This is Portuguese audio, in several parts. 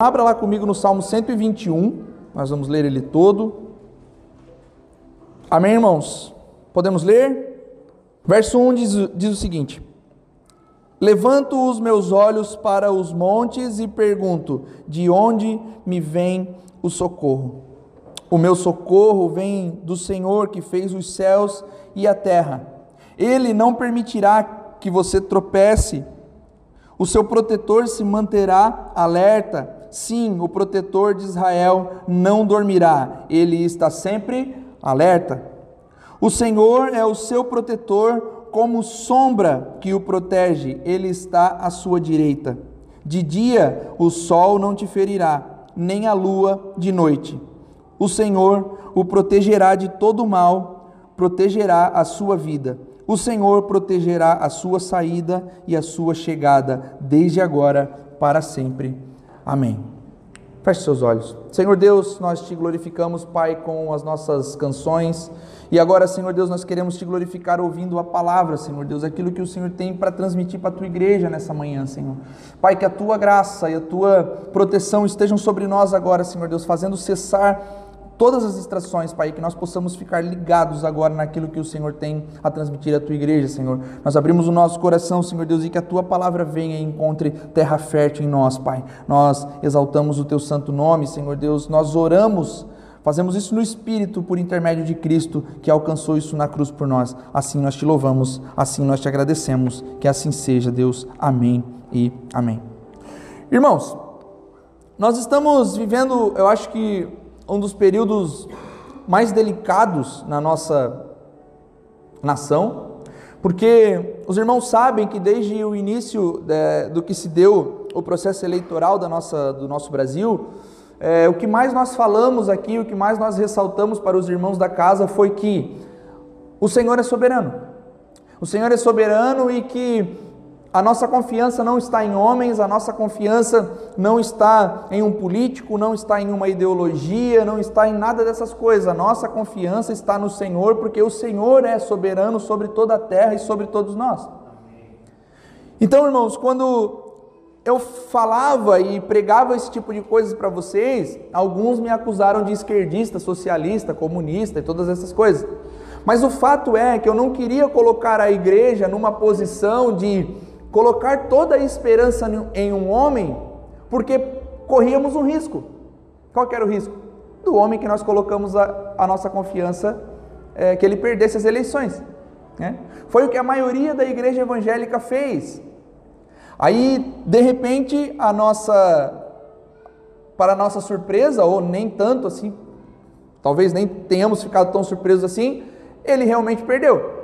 Abra lá comigo no Salmo 121, nós vamos ler ele todo. Amém, irmãos? Podemos ler? Verso 1 diz, diz o seguinte: Levanto os meus olhos para os montes e pergunto: de onde me vem o socorro? O meu socorro vem do Senhor que fez os céus e a terra. Ele não permitirá que você tropece. O seu protetor se manterá alerta Sim, o protetor de Israel não dormirá, ele está sempre alerta. O Senhor é o seu protetor, como sombra que o protege, ele está à sua direita. De dia o sol não te ferirá, nem a lua de noite. O Senhor o protegerá de todo mal, protegerá a sua vida. O Senhor protegerá a sua saída e a sua chegada, desde agora para sempre. Amém. Feche seus olhos. Senhor Deus, nós te glorificamos, Pai, com as nossas canções. E agora, Senhor Deus, nós queremos te glorificar ouvindo a palavra, Senhor Deus, aquilo que o Senhor tem para transmitir para a tua igreja nessa manhã, Senhor. Pai, que a tua graça e a tua proteção estejam sobre nós agora, Senhor Deus, fazendo cessar todas as distrações, Pai, que nós possamos ficar ligados agora naquilo que o Senhor tem a transmitir à tua igreja, Senhor. Nós abrimos o nosso coração, Senhor Deus, e que a tua palavra venha e encontre terra fértil em nós, Pai. Nós exaltamos o teu santo nome, Senhor Deus. Nós oramos Fazemos isso no Espírito por intermédio de Cristo, que alcançou isso na cruz por nós. Assim nós te louvamos, assim nós te agradecemos. Que assim seja, Deus. Amém e amém. Irmãos, nós estamos vivendo, eu acho que um dos períodos mais delicados na nossa nação, porque os irmãos sabem que desde o início é, do que se deu o processo eleitoral da nossa, do nosso Brasil, é, o que mais nós falamos aqui, o que mais nós ressaltamos para os irmãos da casa foi que o Senhor é soberano. O Senhor é soberano e que a nossa confiança não está em homens, a nossa confiança não está em um político, não está em uma ideologia, não está em nada dessas coisas. A nossa confiança está no Senhor, porque o Senhor é soberano sobre toda a terra e sobre todos nós. Então, irmãos, quando eu falava e pregava esse tipo de coisas para vocês, alguns me acusaram de esquerdista, socialista, comunista e todas essas coisas. Mas o fato é que eu não queria colocar a igreja numa posição de colocar toda a esperança em um homem, porque corríamos um risco. Qual era o risco? Do homem que nós colocamos a, a nossa confiança, é, que ele perdesse as eleições. Né? Foi o que a maioria da igreja evangélica fez. Aí, de repente, a nossa, para nossa surpresa, ou nem tanto assim, talvez nem tenhamos ficado tão surpresos assim, ele realmente perdeu.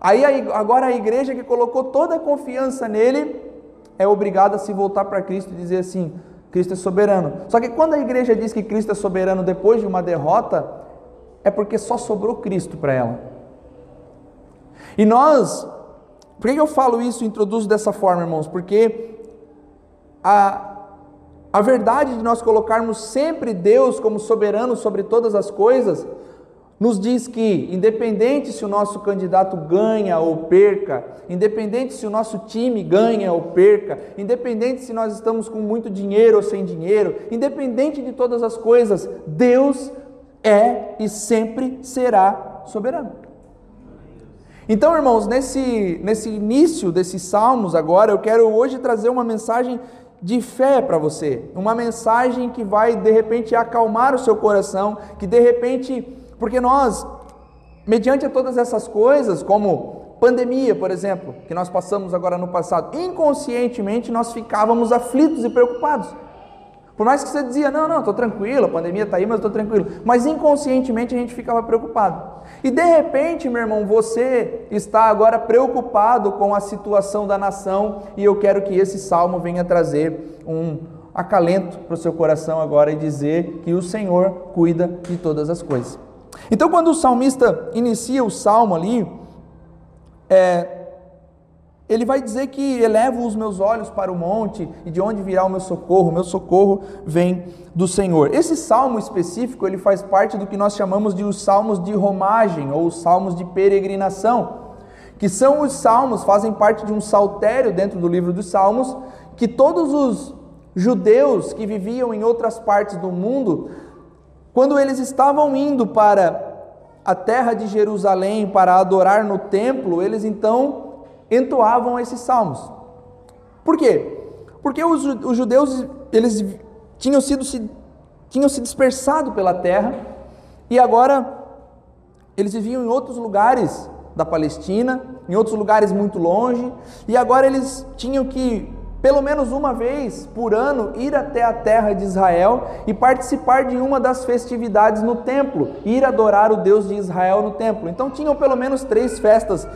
Aí agora a igreja que colocou toda a confiança nele é obrigada a se voltar para Cristo e dizer assim: Cristo é soberano. Só que quando a igreja diz que Cristo é soberano depois de uma derrota, é porque só sobrou Cristo para ela. E nós, por que eu falo isso introduzo dessa forma, irmãos? Porque a, a verdade de nós colocarmos sempre Deus como soberano sobre todas as coisas nos diz que, independente se o nosso candidato ganha ou perca, independente se o nosso time ganha ou perca, independente se nós estamos com muito dinheiro ou sem dinheiro, independente de todas as coisas, Deus é e sempre será soberano. Então, irmãos, nesse, nesse início desses salmos, agora, eu quero hoje trazer uma mensagem de fé para você, uma mensagem que vai de repente acalmar o seu coração, que de repente porque nós, mediante todas essas coisas, como pandemia, por exemplo, que nós passamos agora no passado, inconscientemente nós ficávamos aflitos e preocupados. Por mais que você dizia, não, não, estou tranquilo, a pandemia está aí, mas estou tranquilo. Mas inconscientemente a gente ficava preocupado. E de repente, meu irmão, você está agora preocupado com a situação da nação, e eu quero que esse salmo venha trazer um acalento para o seu coração agora e dizer que o Senhor cuida de todas as coisas. Então, quando o salmista inicia o salmo ali, é, ele vai dizer que elevo os meus olhos para o monte e de onde virá o meu socorro? O meu socorro vem do Senhor. Esse salmo específico, ele faz parte do que nós chamamos de os salmos de romagem ou os salmos de peregrinação, que são os salmos, fazem parte de um saltério dentro do livro dos salmos, que todos os judeus que viviam em outras partes do mundo, quando eles estavam indo para a terra de Jerusalém para adorar no templo, eles então entoavam esses salmos. Por quê? Porque os, judeus eles tinham sido se, tinham se dispersado pela terra e agora eles viviam em outros lugares da Palestina, em outros lugares muito longe, e agora eles tinham que pelo menos uma vez por ano, ir até a terra de Israel e participar de uma das festividades no templo, ir adorar o Deus de Israel no templo. Então tinham pelo menos três festas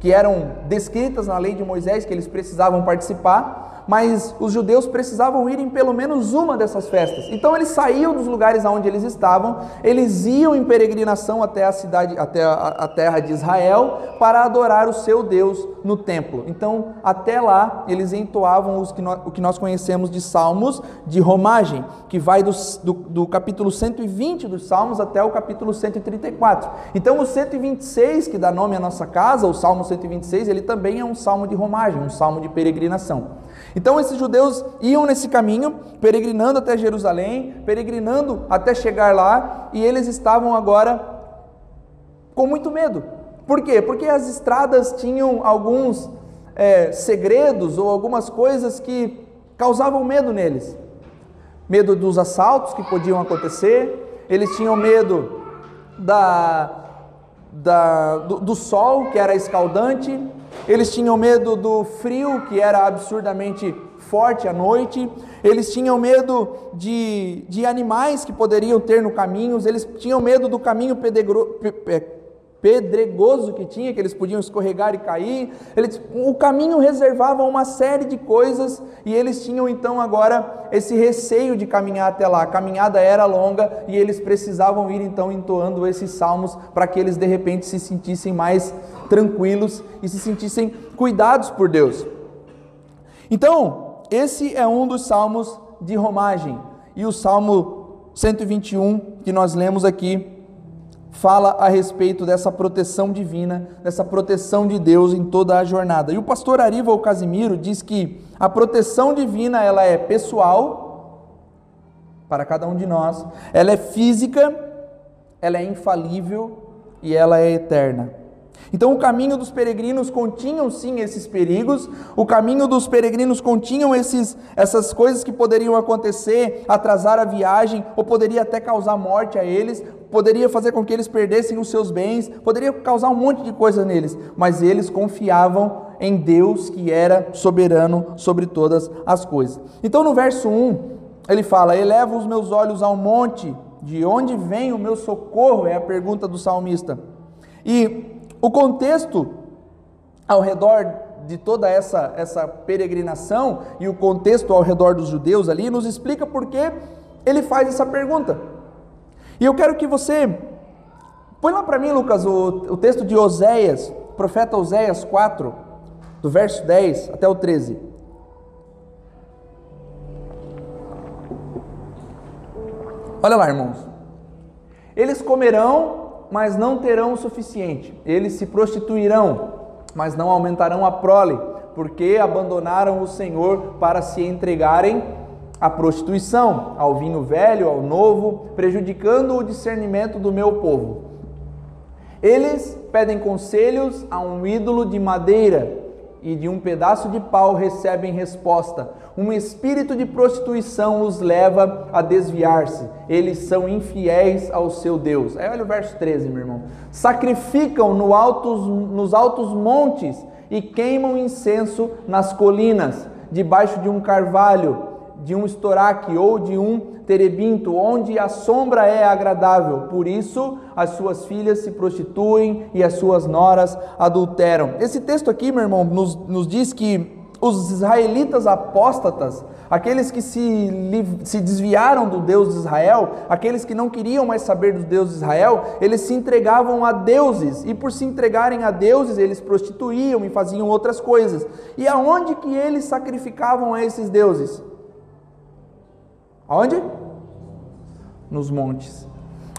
que eram descritas na lei de Moisés que eles precisavam participar mas os judeus precisavam ir em pelo menos uma dessas festas. Então eles saíam dos lugares onde eles estavam, eles iam em peregrinação até a cidade, até a, a terra de Israel, para adorar o seu Deus no templo. Então, até lá, eles entoavam que nós, o que nós conhecemos de salmos de romagem, que vai do, do, do capítulo 120 dos salmos até o capítulo 134. Então, o 126, que dá nome à nossa casa, o salmo 126, ele também é um salmo de romagem, um salmo de peregrinação. Então esses judeus iam nesse caminho, peregrinando até Jerusalém, peregrinando até chegar lá, e eles estavam agora com muito medo. Por quê? Porque as estradas tinham alguns é, segredos ou algumas coisas que causavam medo neles. Medo dos assaltos que podiam acontecer, eles tinham medo da, da, do, do sol, que era escaldante, eles tinham medo do frio, que era absurdamente forte à noite, eles tinham medo de, de animais que poderiam ter no caminho, eles tinham medo do caminho pedregro, pedregoso que tinha, que eles podiam escorregar e cair. Eles, o caminho reservava uma série de coisas e eles tinham então agora esse receio de caminhar até lá. A caminhada era longa e eles precisavam ir então entoando esses salmos para que eles de repente se sentissem mais tranquilos e se sentissem cuidados por Deus. Então, esse é um dos salmos de romagem. E o salmo 121 que nós lemos aqui fala a respeito dessa proteção divina, dessa proteção de Deus em toda a jornada. E o pastor Arival Casimiro diz que a proteção divina ela é pessoal para cada um de nós, ela é física, ela é infalível e ela é eterna. Então, o caminho dos peregrinos continham sim esses perigos, o caminho dos peregrinos continham esses, essas coisas que poderiam acontecer, atrasar a viagem, ou poderia até causar morte a eles, poderia fazer com que eles perdessem os seus bens, poderia causar um monte de coisa neles, mas eles confiavam em Deus que era soberano sobre todas as coisas. Então, no verso 1, ele fala: Eleva os meus olhos ao monte, de onde vem o meu socorro? É a pergunta do salmista. E o contexto ao redor de toda essa, essa peregrinação e o contexto ao redor dos judeus ali nos explica por que ele faz essa pergunta. E eu quero que você. Põe lá para mim, Lucas, o, o texto de Oséias, profeta Oséias 4, do verso 10 até o 13. Olha lá, irmãos. Eles comerão mas não terão o suficiente. Eles se prostituirão, mas não aumentarão a prole, porque abandonaram o Senhor para se entregarem à prostituição, ao vinho velho, ao novo, prejudicando o discernimento do meu povo. Eles pedem conselhos a um ídolo de madeira e de um pedaço de pau recebem resposta. Um espírito de prostituição os leva a desviar-se. Eles são infiéis ao seu Deus. Aí olha o verso 13, meu irmão. Sacrificam no altos, nos altos montes e queimam incenso nas colinas, debaixo de um carvalho, de um estoraque ou de um terebinto, onde a sombra é agradável. Por isso, as suas filhas se prostituem e as suas noras adulteram. Esse texto aqui, meu irmão, nos, nos diz que os israelitas apóstatas, aqueles que se, se desviaram do Deus de Israel, aqueles que não queriam mais saber do Deus de Israel, eles se entregavam a deuses, e por se entregarem a deuses, eles prostituíam e faziam outras coisas. E aonde que eles sacrificavam a esses deuses? Aonde? Nos montes.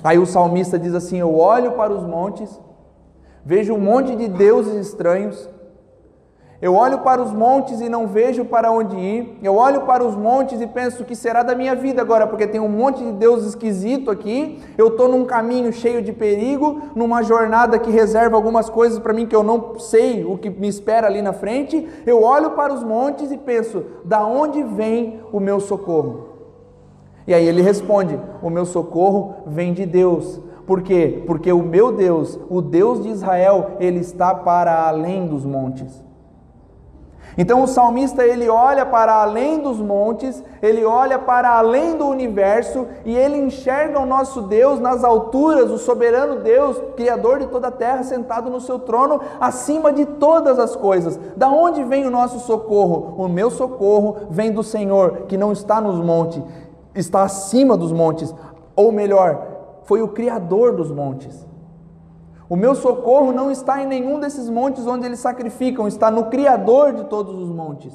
Aí o salmista diz assim: Eu olho para os montes, vejo um monte de deuses estranhos, Eu olho para os montes e não vejo para onde ir. Eu olho para os montes e penso que será da minha vida agora, porque tem um monte de Deus esquisito aqui. Eu estou num caminho cheio de perigo, numa jornada que reserva algumas coisas para mim que eu não sei o que me espera ali na frente. Eu olho para os montes e penso: da onde vem o meu socorro? E aí ele responde: o meu socorro vem de Deus. Por quê? Porque o meu Deus, o Deus de Israel, ele está para além dos montes. Então o salmista ele olha para além dos montes, ele olha para além do universo e ele enxerga o nosso Deus nas alturas, o soberano Deus, criador de toda a terra, sentado no seu trono, acima de todas as coisas. Da onde vem o nosso socorro? O meu socorro vem do Senhor, que não está nos montes, está acima dos montes, ou melhor, foi o criador dos montes. O meu socorro não está em nenhum desses montes onde eles sacrificam, está no Criador de todos os montes.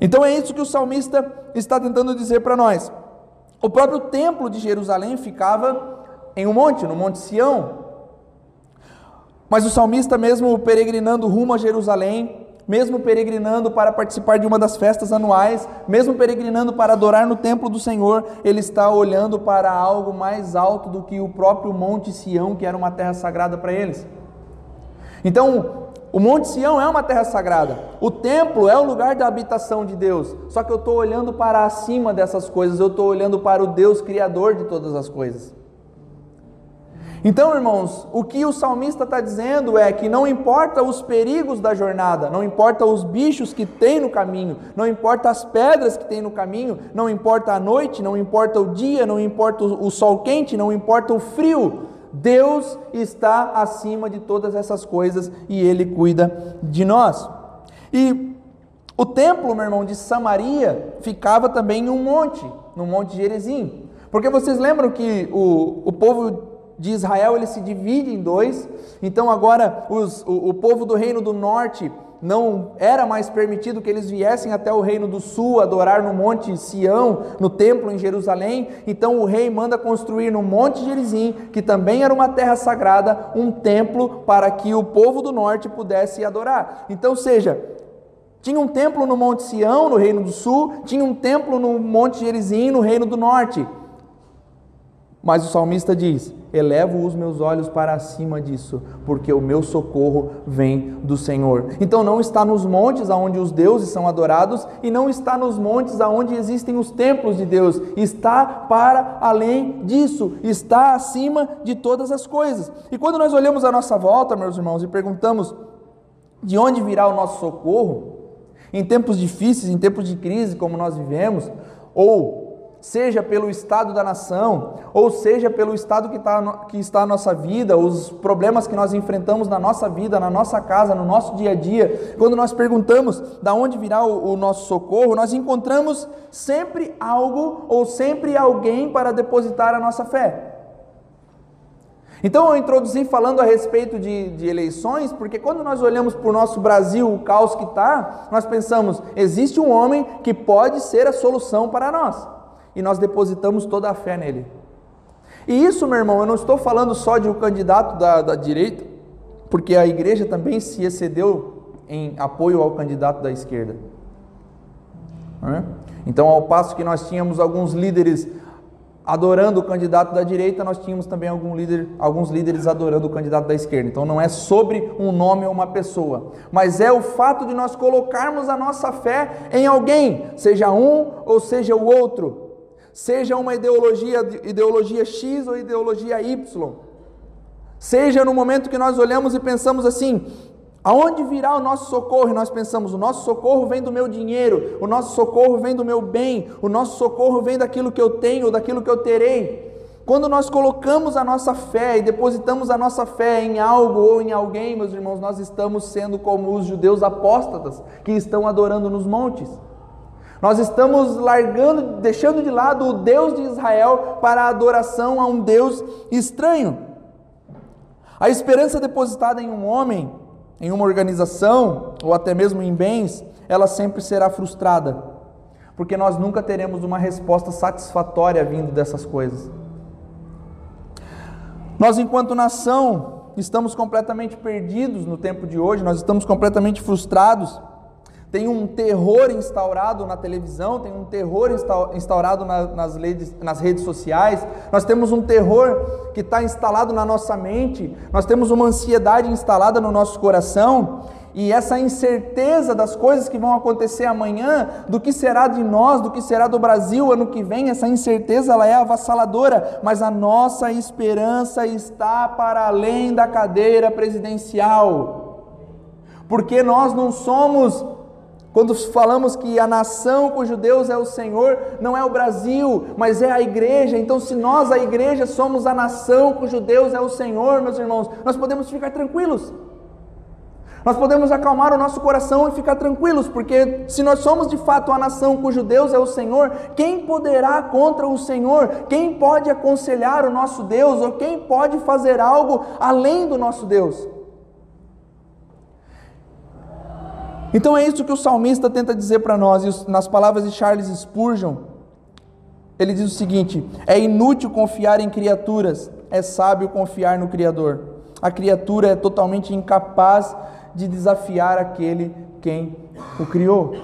Então é isso que o salmista está tentando dizer para nós. O próprio templo de Jerusalém ficava em um monte, no Monte Sião. Mas o salmista, mesmo peregrinando rumo a Jerusalém, mesmo peregrinando para participar de uma das festas anuais, mesmo peregrinando para adorar no templo do Senhor, ele está olhando para algo mais alto do que o próprio Monte Sião, que era uma terra sagrada para eles. Então, o Monte Sião é uma terra sagrada, o templo é o lugar da habitação de Deus, só que eu estou olhando para acima dessas coisas, eu estou olhando para o Deus Criador de todas as coisas. Então, irmãos, o que o salmista está dizendo é que não importa os perigos da jornada, não importa os bichos que tem no caminho, não importa as pedras que tem no caminho, não importa a noite, não importa o dia, não importa o sol quente, não importa o frio, Deus está acima de todas essas coisas e Ele cuida de nós. E o templo, meu irmão, de Samaria ficava também em um monte, no Monte Gerezim. Porque vocês lembram que o, o povo de Israel ele se divide em dois. Então agora os, o, o povo do reino do norte não era mais permitido que eles viessem até o reino do sul adorar no monte Sião, no templo em Jerusalém. Então o rei manda construir no monte Gerizim, que também era uma terra sagrada, um templo para que o povo do norte pudesse adorar. Então, seja, tinha um templo no monte Sião, no reino do sul, tinha um templo no monte Gerizim, no reino do norte. Mas o salmista diz: Elevo os meus olhos para cima disso, porque o meu socorro vem do Senhor. Então não está nos montes aonde os deuses são adorados e não está nos montes aonde existem os templos de Deus, está para além disso, está acima de todas as coisas. E quando nós olhamos a nossa volta, meus irmãos, e perguntamos de onde virá o nosso socorro, em tempos difíceis, em tempos de crise como nós vivemos, ou seja pelo estado da nação, ou seja pelo estado que, tá, que está a nossa vida, os problemas que nós enfrentamos na nossa vida, na nossa casa, no nosso dia a dia, quando nós perguntamos da onde virá o, o nosso socorro, nós encontramos sempre algo ou sempre alguém para depositar a nossa fé. Então eu introduzi falando a respeito de, de, eleições, porque quando nós olhamos para o nosso Brasil, o caos que está, nós pensamos, existe um homem que pode ser a solução para nós e nós depositamos toda a fé nele. E isso, meu irmão, eu não estou falando só de um candidato da, da direita, porque a igreja também se excedeu em apoio ao candidato da esquerda. Então, ao passo que nós tínhamos alguns líderes adorando o candidato da direita, nós tínhamos também algum líder, alguns líderes adorando o candidato da esquerda. Então não é sobre um nome ou uma pessoa, mas é o fato de nós colocarmos a nossa fé em alguém, seja um ou seja o outro seja uma ideologia, ideologia X ou ideologia Y, seja no momento que nós olhamos e pensamos assim: aonde virá o nosso socorro? E nós pensamos: o nosso socorro vem do meu dinheiro, o nosso socorro vem do meu bem, o nosso socorro vem daquilo que eu tenho, daquilo que eu terei. Quando nós colocamos a nossa fé e depositamos a nossa fé em algo ou em alguém, meus irmãos, nós estamos sendo como os judeus apóstatas que estão adorando nos montes. Nós estamos largando, deixando de lado o Deus de Israel para a adoração a um Deus estranho. A esperança depositada em um homem, em uma organização ou até mesmo em bens, ela sempre será frustrada, porque nós nunca teremos uma resposta satisfatória vindo dessas coisas. Nós, enquanto nação, estamos completamente perdidos no tempo de hoje, nós estamos completamente frustrados. Tem um terror instaurado na televisão, tem um terror instaurado nas, redes, nas redes sociais, nós temos um terror que está instalado na nossa mente, nós temos uma ansiedade instalada no nosso coração, e essa incerteza das coisas que vão acontecer amanhã, do que será de nós, do que será do Brasil ano que vem, essa incerteza ela é avassaladora, mas a nossa esperança está para além da cadeira presidencial. Porque nós não somos quando falamos que a nação cujo Deus é o Senhor, não é o Brasil, mas é a igreja. Então, se nós, a igreja, somos a nação cujo Deus é o Senhor, meus irmãos, nós podemos ficar tranquilos. Nós podemos acalmar o nosso coração e ficar tranquilos, porque se nós somos de fato a nação cujo Deus é o Senhor, quem poderá contra o Senhor? Quem pode aconselhar o nosso Deus? Ou quem pode fazer algo além do nosso Deus? Então é isso que o salmista tenta dizer para nós, e nas palavras de Charles Spurgeon, ele diz o seguinte: é inútil confiar em criaturas, é sábio confiar no Criador. A criatura é totalmente incapaz de desafiar aquele quem o criou.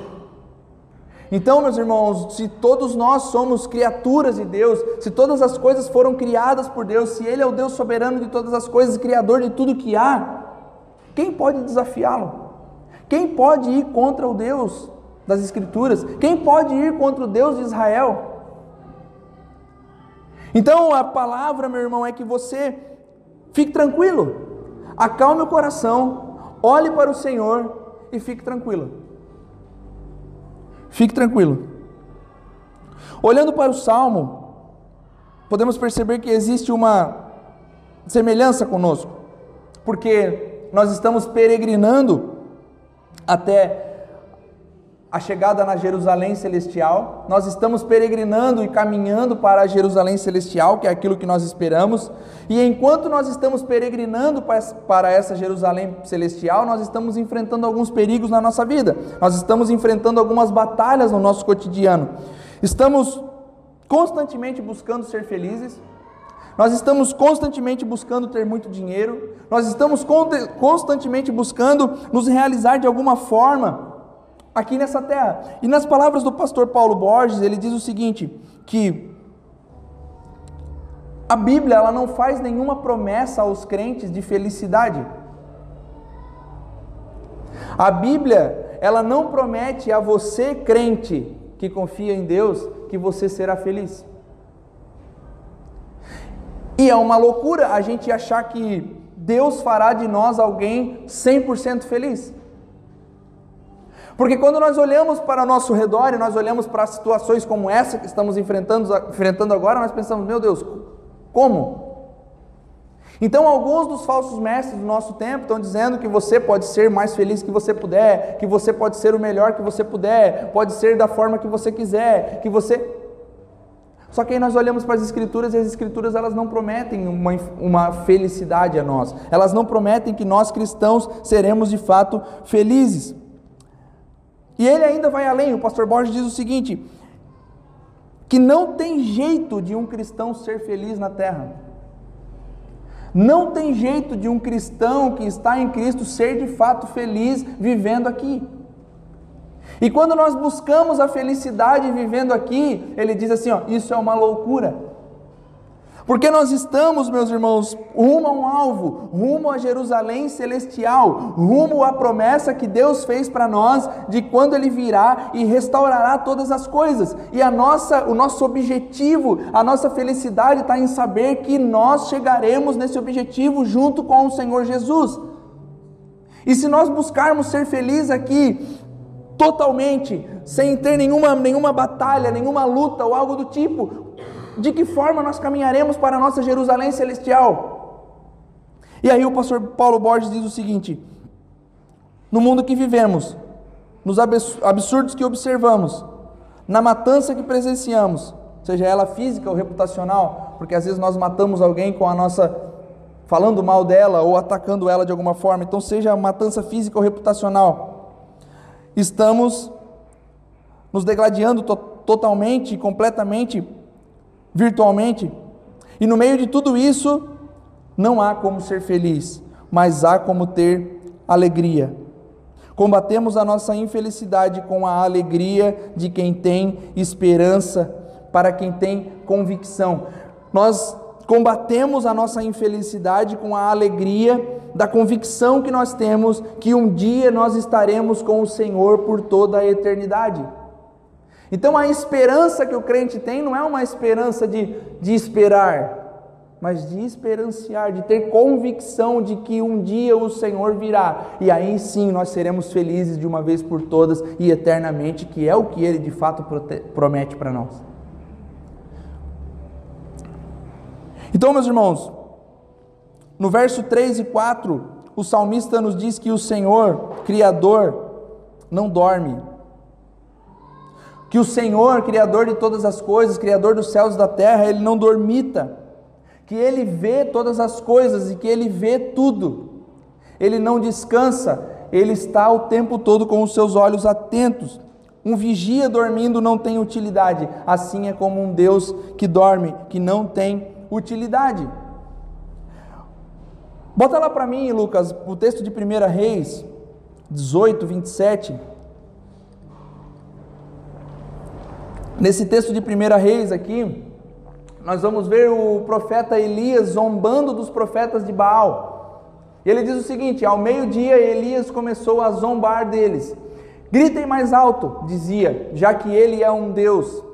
Então, meus irmãos, se todos nós somos criaturas de Deus, se todas as coisas foram criadas por Deus, se Ele é o Deus soberano de todas as coisas, criador de tudo que há, quem pode desafiá-lo? Quem pode ir contra o Deus das Escrituras? Quem pode ir contra o Deus de Israel? Então, a palavra, meu irmão, é que você fique tranquilo, acalme o coração, olhe para o Senhor e fique tranquilo. Fique tranquilo. Olhando para o Salmo, podemos perceber que existe uma semelhança conosco, porque nós estamos peregrinando até a chegada na Jerusalém celestial. Nós estamos peregrinando e caminhando para a Jerusalém celestial, que é aquilo que nós esperamos. E enquanto nós estamos peregrinando para essa Jerusalém celestial, nós estamos enfrentando alguns perigos na nossa vida. Nós estamos enfrentando algumas batalhas no nosso cotidiano. Estamos constantemente buscando ser felizes. Nós estamos constantemente buscando ter muito dinheiro. Nós estamos constantemente buscando nos realizar de alguma forma aqui nessa terra. E nas palavras do pastor Paulo Borges, ele diz o seguinte, que a Bíblia ela não faz nenhuma promessa aos crentes de felicidade. A Bíblia, ela não promete a você, crente, que confia em Deus, que você será feliz. E é uma loucura a gente achar que Deus fará de nós alguém 100% feliz. Porque quando nós olhamos para o nosso redor e nós olhamos para situações como essa que estamos enfrentando, enfrentando agora, nós pensamos, meu Deus, como? Então, alguns dos falsos mestres do nosso tempo estão dizendo que você pode ser mais feliz que você puder, que você pode ser o melhor que você puder, pode ser da forma que você quiser, que você. Só que aí nós olhamos para as Escrituras e as Escrituras elas não prometem uma, uma felicidade a nós, elas não prometem que nós cristãos seremos de fato felizes. E ele ainda vai além, o pastor Borges diz o seguinte: que não tem jeito de um cristão ser feliz na terra. Não tem jeito de um cristão que está em Cristo ser de fato feliz vivendo aqui. E quando nós buscamos a felicidade vivendo aqui, ele diz assim: ó, isso é uma loucura. Porque nós estamos, meus irmãos, rumo a um alvo, rumo a Jerusalém celestial, rumo à promessa que Deus fez para nós de quando ele virá e restaurará todas as coisas. E a nossa, o nosso objetivo, a nossa felicidade está em saber que nós chegaremos nesse objetivo junto com o Senhor Jesus. E se nós buscarmos ser felizes aqui, totalmente, sem ter nenhuma, nenhuma batalha, nenhuma luta ou algo do tipo, de que forma nós caminharemos para a nossa Jerusalém celestial? E aí o pastor Paulo Borges diz o seguinte: no mundo que vivemos, nos absurdos que observamos, na matança que presenciamos, seja ela física ou reputacional, porque às vezes nós matamos alguém com a nossa falando mal dela ou atacando ela de alguma forma, então seja matança física ou reputacional, estamos nos degladiando to totalmente, completamente virtualmente. E no meio de tudo isso, não há como ser feliz. mas há como ter alegria. Combatemos a nossa infelicidade com a alegria de quem tem esperança, para quem tem convicção. Nós combatemos a nossa infelicidade com a alegria da convicção que nós temos que um dia nós estaremos com o Senhor por toda a eternidade. Então a esperança que o crente tem não é uma esperança de, de esperar, mas de esperanciar, de ter convicção de que um dia o Senhor virá, e aí sim nós seremos felizes de uma vez por todas e eternamente, que é o que Ele de fato promete para nós. Então, meus irmãos, no verso 3 e 4, o salmista nos diz que o Senhor, Criador, não dorme. Que o Senhor, Criador de todas as coisas, Criador dos céus e da terra, Ele não dormita. Que Ele vê todas as coisas e que Ele vê tudo. Ele não descansa, Ele está o tempo todo com os seus olhos atentos. Um vigia dormindo não tem utilidade, assim é como um Deus que dorme, que não tem utilidade. Bota lá para mim, Lucas, o texto de 1 Reis 18, 27. Nesse texto de 1 Reis aqui, nós vamos ver o profeta Elias zombando dos profetas de Baal. Ele diz o seguinte: ao meio-dia Elias começou a zombar deles. Gritem mais alto, dizia, já que ele é um Deus.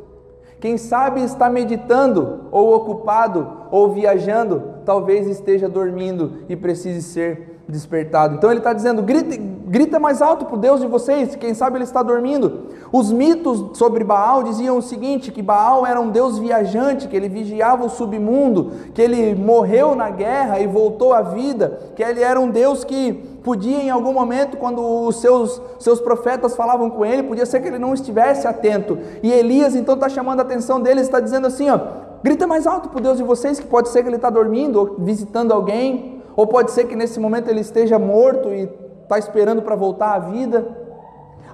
Quem sabe está meditando, ou ocupado, ou viajando, talvez esteja dormindo e precise ser despertado. Então ele está dizendo: grita, grita mais alto para o Deus de vocês, quem sabe ele está dormindo. Os mitos sobre Baal diziam o seguinte: que Baal era um Deus viajante, que ele vigiava o submundo, que ele morreu na guerra e voltou à vida, que ele era um Deus que podia em algum momento, quando os seus, seus profetas falavam com ele, podia ser que ele não estivesse atento. E Elias então está chamando a atenção deles, está dizendo assim: ó, grita mais alto para o Deus de vocês, que pode ser que ele está dormindo, ou visitando alguém, ou pode ser que nesse momento ele esteja morto e está esperando para voltar à vida.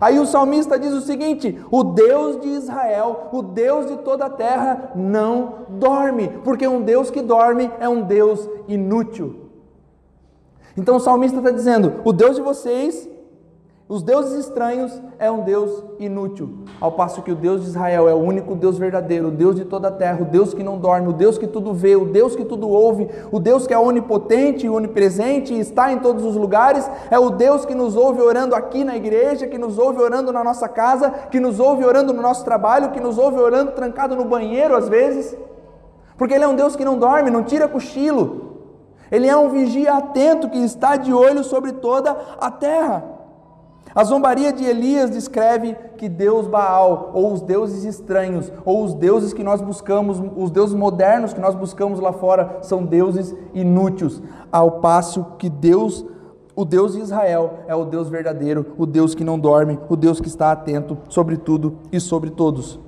Aí o salmista diz o seguinte: o Deus de Israel, o Deus de toda a terra, não dorme, porque um Deus que dorme é um Deus inútil. Então o salmista está dizendo: o Deus de vocês, os deuses estranhos, é um Deus inútil. Ao passo que o Deus de Israel é o único Deus verdadeiro, o Deus de toda a terra, o Deus que não dorme, o Deus que tudo vê, o Deus que tudo ouve, o Deus que é onipotente onipresente e está em todos os lugares, é o Deus que nos ouve orando aqui na igreja, que nos ouve orando na nossa casa, que nos ouve orando no nosso trabalho, que nos ouve orando trancado no banheiro às vezes. Porque Ele é um Deus que não dorme, não tira cochilo, ele é um vigia atento que está de olho sobre toda a terra. A zombaria de Elias descreve que Deus Baal, ou os deuses estranhos, ou os deuses que nós buscamos, os deuses modernos que nós buscamos lá fora, são deuses inúteis, ao passo que Deus, o Deus de Israel, é o Deus verdadeiro, o Deus que não dorme, o Deus que está atento sobre tudo e sobre todos.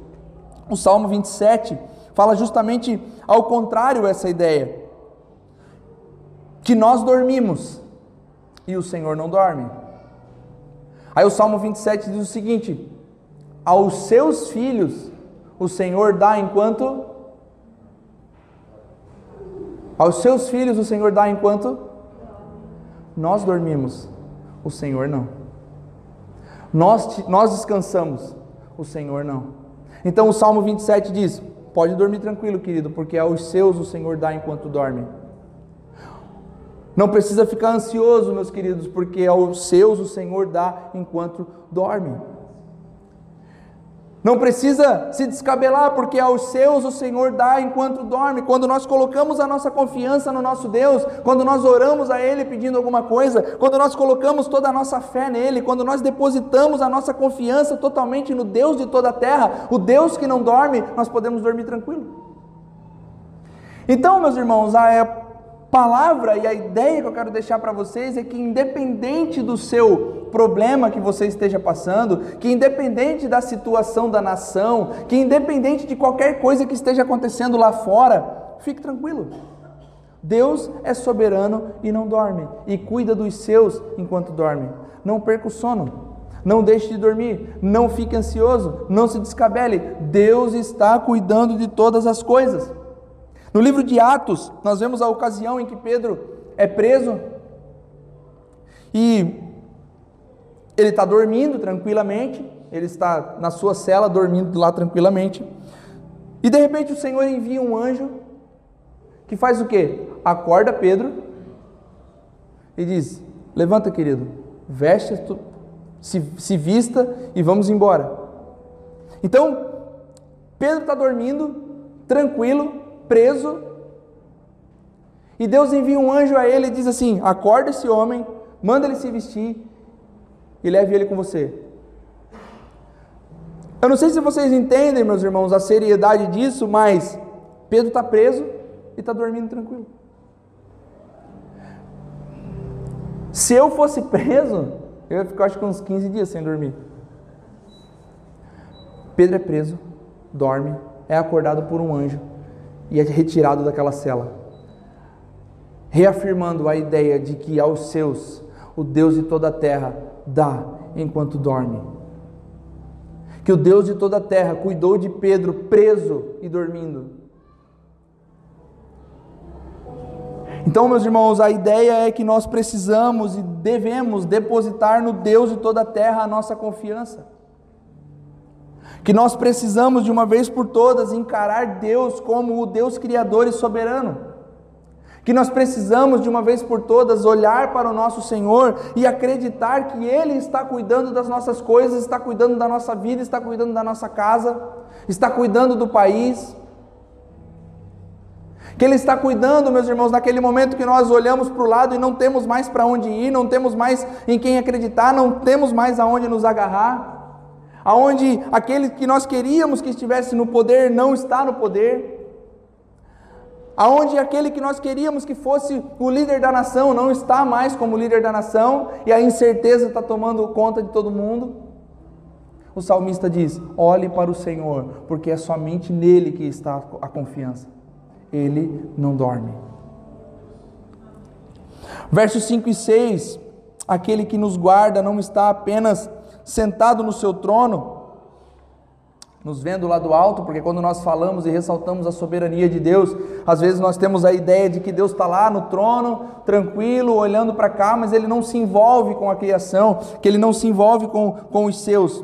O Salmo 27 fala justamente ao contrário essa ideia que nós dormimos e o Senhor não dorme. Aí o Salmo 27 diz o seguinte: aos seus filhos o Senhor dá enquanto aos seus filhos o Senhor dá enquanto nós dormimos, o Senhor não. Nós, nós descansamos, o Senhor não. Então o Salmo 27 diz: Pode dormir tranquilo, querido, porque aos seus o Senhor dá enquanto dorme. Não precisa ficar ansioso, meus queridos, porque aos seus o Senhor dá enquanto dorme. Não precisa se descabelar, porque aos seus o Senhor dá enquanto dorme. Quando nós colocamos a nossa confiança no nosso Deus, quando nós oramos a Ele pedindo alguma coisa, quando nós colocamos toda a nossa fé nele, quando nós depositamos a nossa confiança totalmente no Deus de toda a terra, o Deus que não dorme, nós podemos dormir tranquilo. Então, meus irmãos, a palavra e a ideia que eu quero deixar para vocês é que, independente do seu problema que você esteja passando, que independente da situação da nação, que independente de qualquer coisa que esteja acontecendo lá fora, fique tranquilo. Deus é soberano e não dorme, e cuida dos seus enquanto dorme. Não perca o sono. Não deixe de dormir, não fique ansioso, não se descabele. Deus está cuidando de todas as coisas. No livro de Atos, nós vemos a ocasião em que Pedro é preso E ele está dormindo tranquilamente, ele está na sua cela dormindo lá tranquilamente. E de repente o Senhor envia um anjo que faz o quê? Acorda Pedro e diz: Levanta, querido, veste, se, se vista e vamos embora. Então, Pedro está dormindo, tranquilo, preso, e Deus envia um anjo a ele e diz assim: Acorda esse homem, manda ele se vestir e leve ele com você. Eu não sei se vocês entendem, meus irmãos, a seriedade disso, mas Pedro está preso e está dormindo tranquilo. Se eu fosse preso, eu ia ficar acho que uns 15 dias sem dormir. Pedro é preso, dorme, é acordado por um anjo e é retirado daquela cela, reafirmando a ideia de que aos seus o Deus de toda a terra dá enquanto dorme. Que o Deus de toda a terra cuidou de Pedro preso e dormindo. Então, meus irmãos, a ideia é que nós precisamos e devemos depositar no Deus de toda a terra a nossa confiança. Que nós precisamos de uma vez por todas encarar Deus como o Deus criador e soberano que nós precisamos de uma vez por todas olhar para o nosso Senhor e acreditar que Ele está cuidando das nossas coisas, está cuidando da nossa vida, está cuidando da nossa casa, está cuidando do país. Que Ele está cuidando, meus irmãos, naquele momento que nós olhamos para o lado e não temos mais para onde ir, não temos mais em quem acreditar, não temos mais aonde nos agarrar, aonde aquele que nós queríamos que estivesse no poder não está no poder aonde aquele que nós queríamos que fosse o líder da nação não está mais como líder da nação e a incerteza está tomando conta de todo mundo. O salmista diz: olhe para o Senhor, porque é somente nele que está a confiança. Ele não dorme. Versos 5 e 6: aquele que nos guarda não está apenas sentado no seu trono, nos vendo lá do alto, porque quando nós falamos e ressaltamos a soberania de Deus, às vezes nós temos a ideia de que Deus está lá no trono, tranquilo, olhando para cá, mas ele não se envolve com a criação, que ele não se envolve com, com os seus.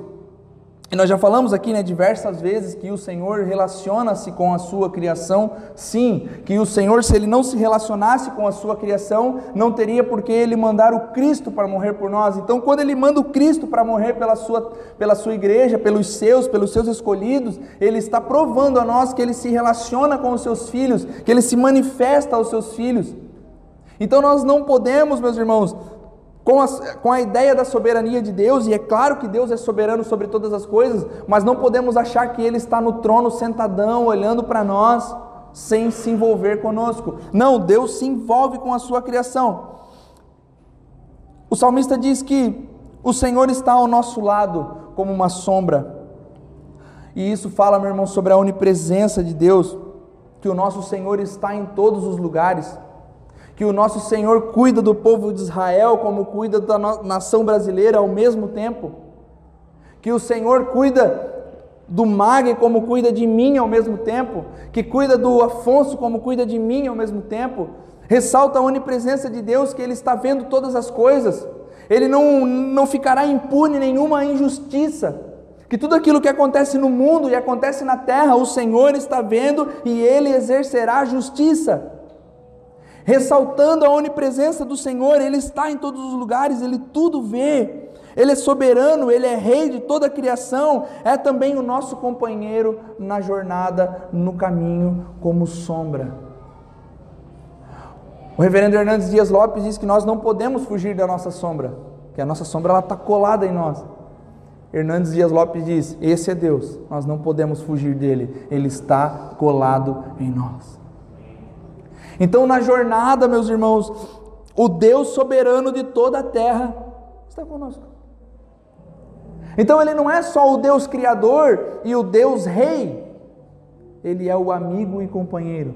E nós já falamos aqui né, diversas vezes que o Senhor relaciona-se com a sua criação, sim, que o Senhor, se ele não se relacionasse com a sua criação, não teria por que ele mandar o Cristo para morrer por nós. Então, quando ele manda o Cristo para morrer pela sua, pela sua igreja, pelos seus, pelos seus escolhidos, ele está provando a nós que ele se relaciona com os seus filhos, que ele se manifesta aos seus filhos. Então, nós não podemos, meus irmãos, com a, com a ideia da soberania de Deus, e é claro que Deus é soberano sobre todas as coisas, mas não podemos achar que Ele está no trono sentadão, olhando para nós, sem se envolver conosco. Não, Deus se envolve com a sua criação. O salmista diz que o Senhor está ao nosso lado como uma sombra. E isso fala, meu irmão, sobre a onipresença de Deus, que o nosso Senhor está em todos os lugares que o nosso Senhor cuida do povo de Israel como cuida da nação brasileira ao mesmo tempo, que o Senhor cuida do Mag como cuida de mim ao mesmo tempo, que cuida do Afonso como cuida de mim ao mesmo tempo, ressalta a onipresença de Deus, que Ele está vendo todas as coisas, Ele não, não ficará impune nenhuma injustiça, que tudo aquilo que acontece no mundo e acontece na terra, o Senhor está vendo e Ele exercerá justiça ressaltando a onipresença do Senhor, Ele está em todos os lugares, Ele tudo vê, Ele é soberano, Ele é rei de toda a criação, é também o nosso companheiro na jornada, no caminho, como sombra. O reverendo Hernandes Dias Lopes diz que nós não podemos fugir da nossa sombra, que a nossa sombra está colada em nós. Hernandes Dias Lopes diz: Esse é Deus, nós não podemos fugir dele, ele está colado em nós. Então, na jornada, meus irmãos, o Deus soberano de toda a terra está conosco. Então, Ele não é só o Deus Criador e o Deus Rei, Ele é o amigo e companheiro.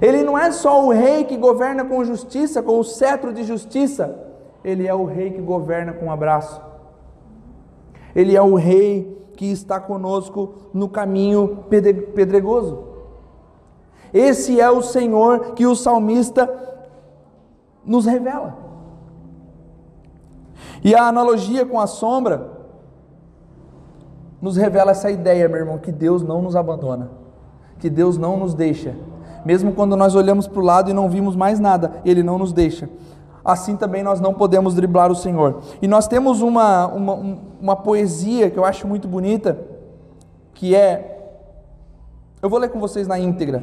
Ele não é só o Rei que governa com justiça, com o cetro de justiça, Ele é o Rei que governa com abraço. Ele é o Rei que está conosco no caminho pedregoso. Esse é o Senhor que o salmista nos revela. E a analogia com a sombra nos revela essa ideia, meu irmão, que Deus não nos abandona, que Deus não nos deixa. Mesmo quando nós olhamos para o lado e não vimos mais nada, Ele não nos deixa. Assim também nós não podemos driblar o Senhor. E nós temos uma, uma, uma poesia que eu acho muito bonita, que é. Eu vou ler com vocês na íntegra.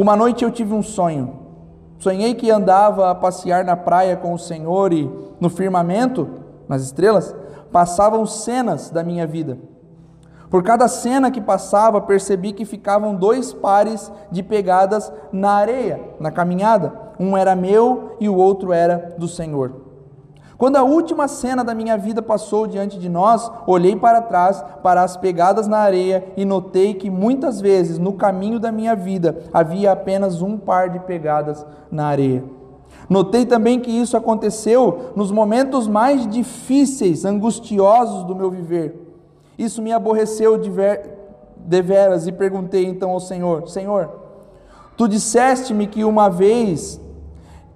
Uma noite eu tive um sonho. Sonhei que andava a passear na praia com o Senhor e no firmamento, nas estrelas, passavam cenas da minha vida. Por cada cena que passava, percebi que ficavam dois pares de pegadas na areia, na caminhada. Um era meu e o outro era do Senhor. Quando a última cena da minha vida passou diante de nós, olhei para trás, para as pegadas na areia e notei que muitas vezes no caminho da minha vida havia apenas um par de pegadas na areia. Notei também que isso aconteceu nos momentos mais difíceis, angustiosos do meu viver. Isso me aborreceu de, ver, de veras e perguntei então ao Senhor: Senhor, tu disseste-me que uma vez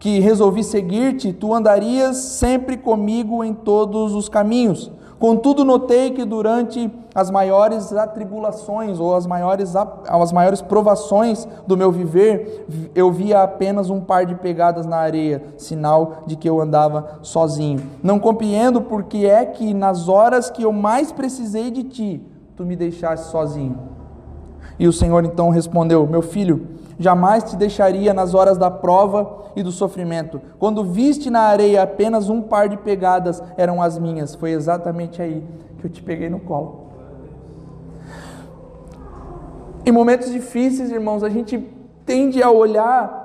que resolvi seguir-te, tu andarias sempre comigo em todos os caminhos. Contudo, notei que durante as maiores atribulações ou as maiores, as maiores provações do meu viver, eu via apenas um par de pegadas na areia, sinal de que eu andava sozinho. Não compreendo porque é que nas horas que eu mais precisei de ti, tu me deixaste sozinho. E o Senhor então respondeu: Meu filho, jamais te deixaria nas horas da prova e do sofrimento. Quando viste na areia apenas um par de pegadas, eram as minhas. Foi exatamente aí que eu te peguei no colo. Em momentos difíceis, irmãos, a gente tende a olhar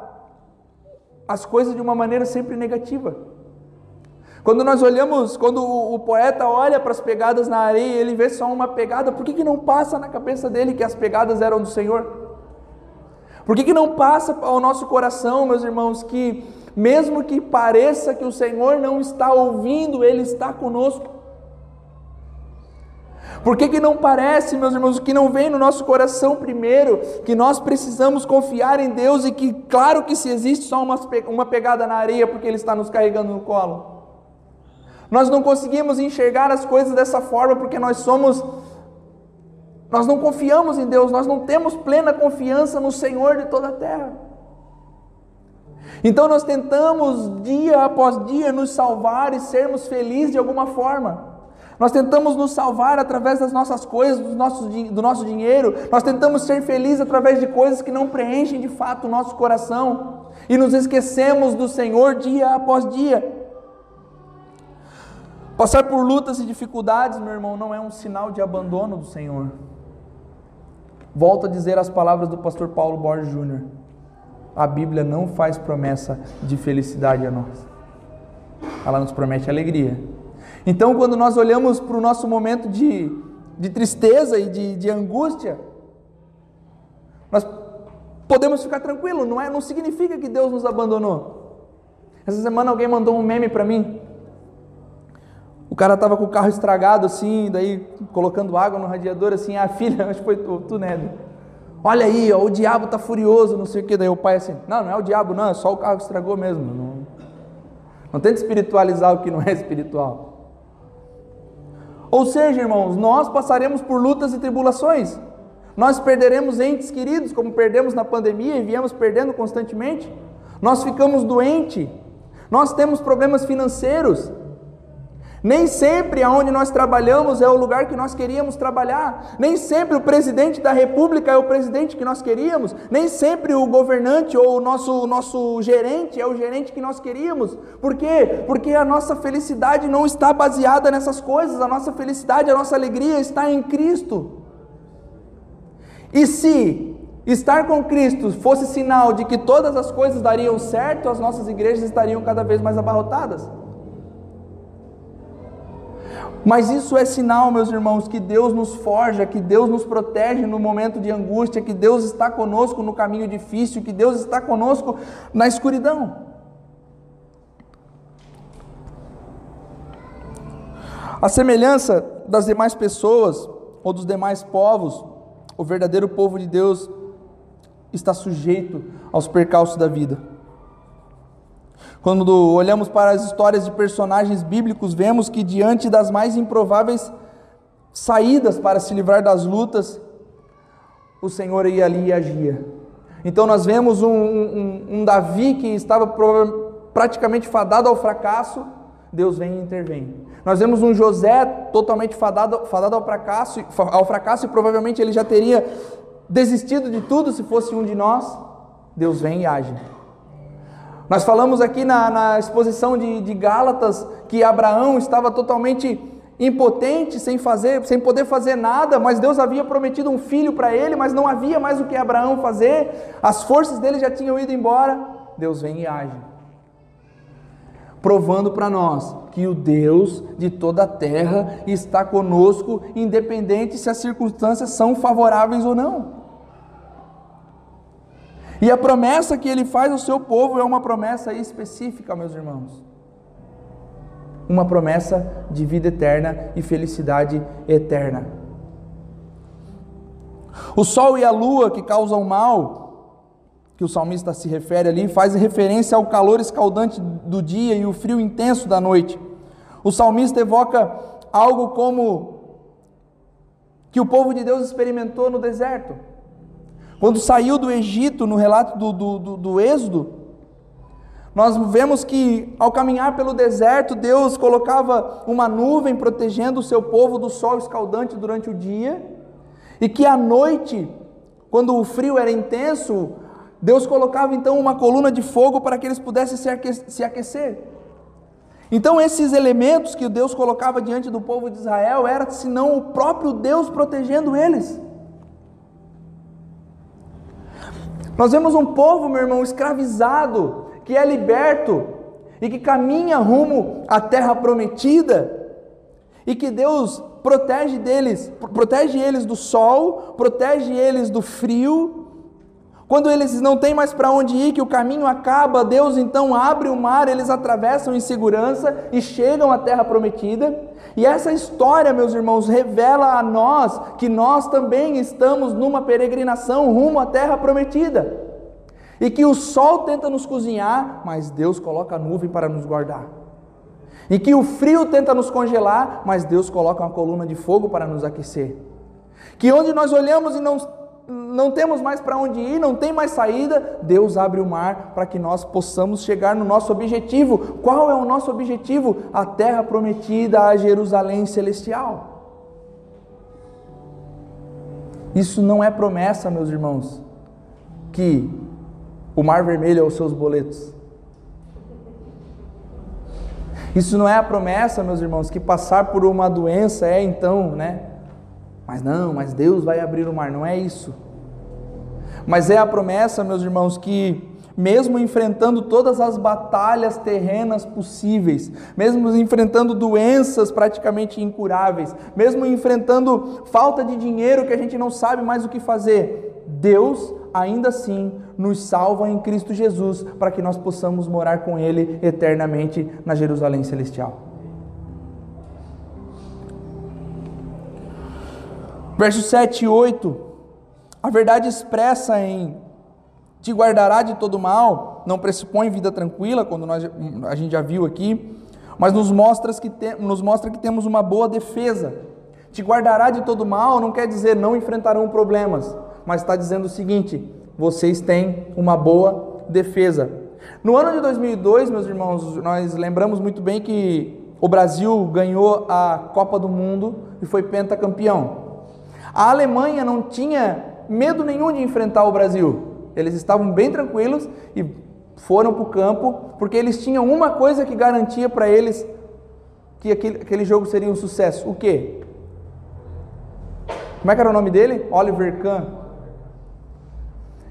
as coisas de uma maneira sempre negativa. Quando nós olhamos, quando o poeta olha para as pegadas na areia, ele vê só uma pegada, por que, que não passa na cabeça dele que as pegadas eram do Senhor? Por que, que não passa ao nosso coração, meus irmãos, que mesmo que pareça que o Senhor não está ouvindo, Ele está conosco? Por que, que não parece, meus irmãos, que não vem no nosso coração primeiro, que nós precisamos confiar em Deus e que, claro que se existe só uma, uma pegada na areia, porque Ele está nos carregando no colo. Nós não conseguimos enxergar as coisas dessa forma porque nós somos nós não confiamos em Deus, nós não temos plena confiança no Senhor de toda a terra. Então nós tentamos dia após dia nos salvar e sermos felizes de alguma forma. Nós tentamos nos salvar através das nossas coisas, do nosso, do nosso dinheiro. Nós tentamos ser felizes através de coisas que não preenchem de fato o nosso coração. E nos esquecemos do Senhor dia após dia. Passar por lutas e dificuldades, meu irmão, não é um sinal de abandono do Senhor. Volto a dizer as palavras do pastor Paulo Borges Júnior. A Bíblia não faz promessa de felicidade a nós. Ela nos promete alegria. Então, quando nós olhamos para o nosso momento de, de tristeza e de, de angústia, nós podemos ficar tranquilos, não, é, não significa que Deus nos abandonou. Essa semana alguém mandou um meme para mim. O cara tava com o carro estragado assim, daí colocando água no radiador assim, a filha, acho que foi tu, tu né? Olha aí, ó, o diabo tá furioso, não sei o que. Daí o pai assim, não, não é o diabo, não, é só o carro que estragou mesmo. Não, não tenta espiritualizar o que não é espiritual. Ou seja, irmãos, nós passaremos por lutas e tribulações. Nós perderemos entes queridos, como perdemos na pandemia e viemos perdendo constantemente. Nós ficamos doentes. Nós temos problemas financeiros. Nem sempre aonde nós trabalhamos é o lugar que nós queríamos trabalhar. Nem sempre o presidente da república é o presidente que nós queríamos. Nem sempre o governante ou o nosso, nosso gerente é o gerente que nós queríamos. Por quê? Porque a nossa felicidade não está baseada nessas coisas. A nossa felicidade, a nossa alegria está em Cristo. E se estar com Cristo fosse sinal de que todas as coisas dariam certo, as nossas igrejas estariam cada vez mais abarrotadas. Mas isso é sinal, meus irmãos, que Deus nos forja, que Deus nos protege no momento de angústia, que Deus está conosco no caminho difícil, que Deus está conosco na escuridão. A semelhança das demais pessoas ou dos demais povos, o verdadeiro povo de Deus está sujeito aos percalços da vida. Quando olhamos para as histórias de personagens bíblicos, vemos que diante das mais improváveis saídas para se livrar das lutas, o Senhor ia ali e agia. Então nós vemos um, um, um Davi que estava praticamente fadado ao fracasso, Deus vem e intervém. Nós vemos um José totalmente fadado, fadado ao, fracasso, ao fracasso e provavelmente ele já teria desistido de tudo se fosse um de nós. Deus vem e age. Nós falamos aqui na, na exposição de, de Gálatas que Abraão estava totalmente impotente, sem fazer, sem poder fazer nada, mas Deus havia prometido um filho para ele, mas não havia mais o que Abraão fazer. As forças dele já tinham ido embora. Deus vem e age. Provando para nós que o Deus de toda a terra está conosco, independente se as circunstâncias são favoráveis ou não. E a promessa que ele faz ao seu povo é uma promessa específica, meus irmãos. Uma promessa de vida eterna e felicidade eterna. O sol e a lua que causam mal, que o salmista se refere ali, faz referência ao calor escaldante do dia e o frio intenso da noite. O salmista evoca algo como que o povo de Deus experimentou no deserto. Quando saiu do Egito, no relato do, do, do, do Êxodo, nós vemos que ao caminhar pelo deserto, Deus colocava uma nuvem protegendo o seu povo do sol escaldante durante o dia, e que à noite, quando o frio era intenso, Deus colocava então uma coluna de fogo para que eles pudessem se aquecer. Então, esses elementos que Deus colocava diante do povo de Israel era senão o próprio Deus protegendo eles. Nós vemos um povo, meu irmão, escravizado, que é liberto e que caminha rumo à terra prometida, e que Deus protege deles, protege eles do sol, protege eles do frio. Quando eles não têm mais para onde ir, que o caminho acaba, Deus então abre o mar, eles atravessam em segurança e chegam à terra prometida. E essa história, meus irmãos, revela a nós que nós também estamos numa peregrinação rumo à terra prometida. E que o sol tenta nos cozinhar, mas Deus coloca a nuvem para nos guardar. E que o frio tenta nos congelar, mas Deus coloca uma coluna de fogo para nos aquecer. Que onde nós olhamos e não, não temos mais para onde ir, não tem mais saída, Deus abre o mar para que nós possamos chegar no nosso objetivo. Qual é o nosso objetivo? A terra prometida, a Jerusalém celestial. Isso não é promessa, meus irmãos, que o mar vermelho é os seus boletos. Isso não é a promessa, meus irmãos, que passar por uma doença é então, né? Mas não, mas Deus vai abrir o mar, não é isso. Mas é a promessa, meus irmãos, que mesmo enfrentando todas as batalhas terrenas possíveis, mesmo enfrentando doenças praticamente incuráveis, mesmo enfrentando falta de dinheiro que a gente não sabe mais o que fazer, Deus ainda assim nos salva em Cristo Jesus para que nós possamos morar com Ele eternamente na Jerusalém Celestial. Versos 7 e 8, a verdade expressa em te guardará de todo mal, não pressupõe vida tranquila, quando nós, a gente já viu aqui, mas nos mostra, que te, nos mostra que temos uma boa defesa. Te guardará de todo mal não quer dizer não enfrentarão problemas, mas está dizendo o seguinte: vocês têm uma boa defesa. No ano de 2002, meus irmãos, nós lembramos muito bem que o Brasil ganhou a Copa do Mundo e foi pentacampeão. A Alemanha não tinha medo nenhum de enfrentar o Brasil. Eles estavam bem tranquilos e foram para o campo porque eles tinham uma coisa que garantia para eles que aquele, aquele jogo seria um sucesso. O quê? Como é que era o nome dele? Oliver Kahn.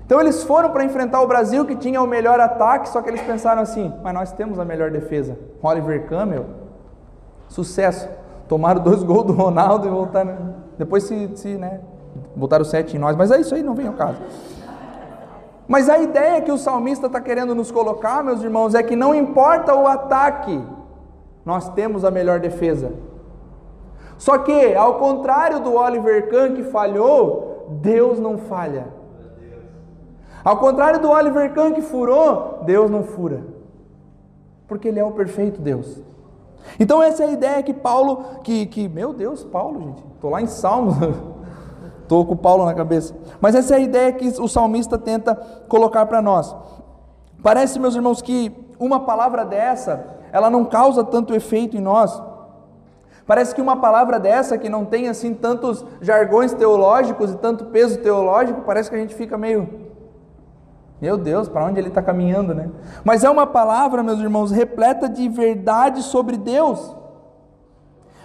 Então eles foram para enfrentar o Brasil que tinha o melhor ataque, só que eles pensaram assim: mas nós temos a melhor defesa. Oliver Campbell, sucesso. Tomaram dois gols do Ronaldo e voltaram. Depois se, se né, botaram sete em nós, mas é isso aí, não vem ao caso. Mas a ideia que o salmista está querendo nos colocar, meus irmãos, é que não importa o ataque, nós temos a melhor defesa. Só que, ao contrário do Oliver Kahn que falhou, Deus não falha. Ao contrário do Oliver Kahn que furou, Deus não fura. porque Ele é o perfeito Deus. Então essa é a ideia que Paulo, que, que meu Deus, Paulo, gente, estou lá em Salmos, estou com Paulo na cabeça. Mas essa é a ideia que o salmista tenta colocar para nós. Parece, meus irmãos, que uma palavra dessa, ela não causa tanto efeito em nós. Parece que uma palavra dessa, que não tem assim tantos jargões teológicos e tanto peso teológico, parece que a gente fica meio, meu Deus, para onde ele está caminhando, né? Mas é uma palavra, meus irmãos, repleta de verdade sobre Deus.